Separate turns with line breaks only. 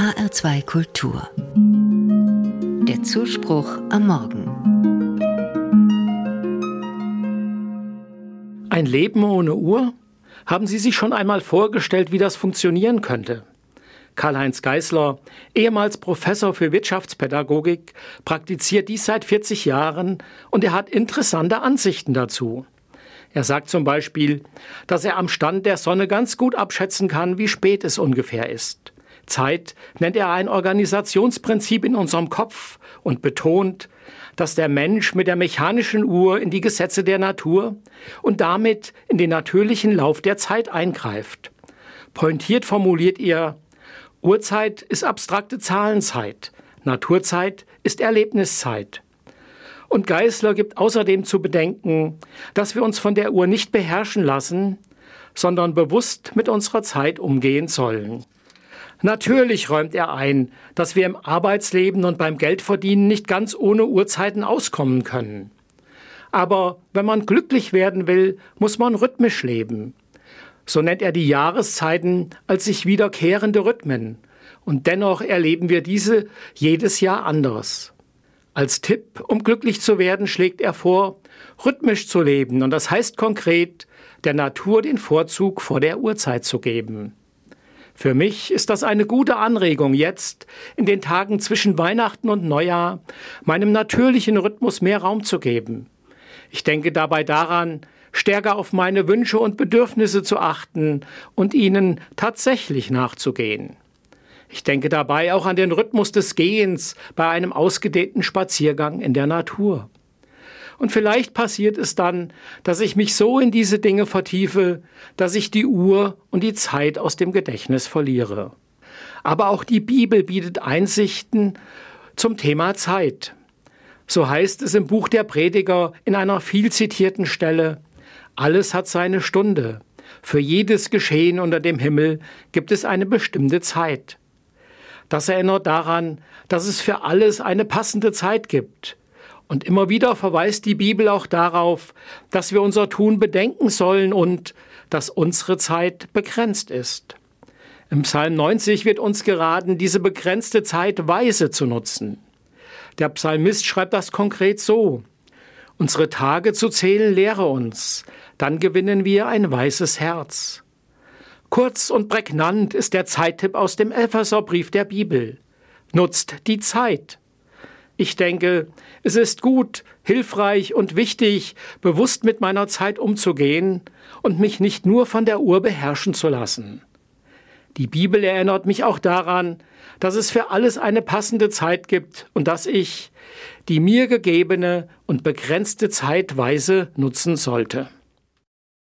HR2 Kultur. Der Zuspruch am Morgen.
Ein Leben ohne Uhr? Haben Sie sich schon einmal vorgestellt, wie das funktionieren könnte? Karl-Heinz Geißler, ehemals Professor für Wirtschaftspädagogik, praktiziert dies seit 40 Jahren und er hat interessante Ansichten dazu. Er sagt zum Beispiel, dass er am Stand der Sonne ganz gut abschätzen kann, wie spät es ungefähr ist. Zeit nennt er ein Organisationsprinzip in unserem Kopf und betont, dass der Mensch mit der mechanischen Uhr in die Gesetze der Natur und damit in den natürlichen Lauf der Zeit eingreift. Pointiert formuliert er, Uhrzeit ist abstrakte Zahlenzeit, Naturzeit ist Erlebniszeit. Und Geißler gibt außerdem zu bedenken, dass wir uns von der Uhr nicht beherrschen lassen, sondern bewusst mit unserer Zeit umgehen sollen. Natürlich räumt er ein, dass wir im Arbeitsleben und beim Geldverdienen nicht ganz ohne Uhrzeiten auskommen können. Aber wenn man glücklich werden will, muss man rhythmisch leben. So nennt er die Jahreszeiten als sich wiederkehrende Rhythmen. Und dennoch erleben wir diese jedes Jahr anders. Als Tipp, um glücklich zu werden, schlägt er vor, rhythmisch zu leben. Und das heißt konkret, der Natur den Vorzug vor der Uhrzeit zu geben. Für mich ist das eine gute Anregung, jetzt, in den Tagen zwischen Weihnachten und Neujahr, meinem natürlichen Rhythmus mehr Raum zu geben. Ich denke dabei daran, stärker auf meine Wünsche und Bedürfnisse zu achten und ihnen tatsächlich nachzugehen. Ich denke dabei auch an den Rhythmus des Gehens bei einem ausgedehnten Spaziergang in der Natur. Und vielleicht passiert es dann, dass ich mich so in diese Dinge vertiefe, dass ich die Uhr und die Zeit aus dem Gedächtnis verliere. Aber auch die Bibel bietet Einsichten zum Thema Zeit. So heißt es im Buch der Prediger in einer viel zitierten Stelle, alles hat seine Stunde. Für jedes Geschehen unter dem Himmel gibt es eine bestimmte Zeit. Das erinnert daran, dass es für alles eine passende Zeit gibt. Und immer wieder verweist die Bibel auch darauf, dass wir unser Tun bedenken sollen und dass unsere Zeit begrenzt ist. Im Psalm 90 wird uns geraten, diese begrenzte Zeit weise zu nutzen. Der Psalmist schreibt das konkret so. Unsere Tage zu zählen lehre uns, dann gewinnen wir ein weißes Herz. Kurz und prägnant ist der Zeittipp aus dem Epheserbrief der Bibel. Nutzt die Zeit. Ich denke, es ist gut, hilfreich und wichtig, bewusst mit meiner Zeit umzugehen und mich nicht nur von der Uhr beherrschen zu lassen. Die Bibel erinnert mich auch daran, dass es für alles eine passende Zeit gibt und dass ich die mir gegebene und begrenzte Zeit weise nutzen sollte.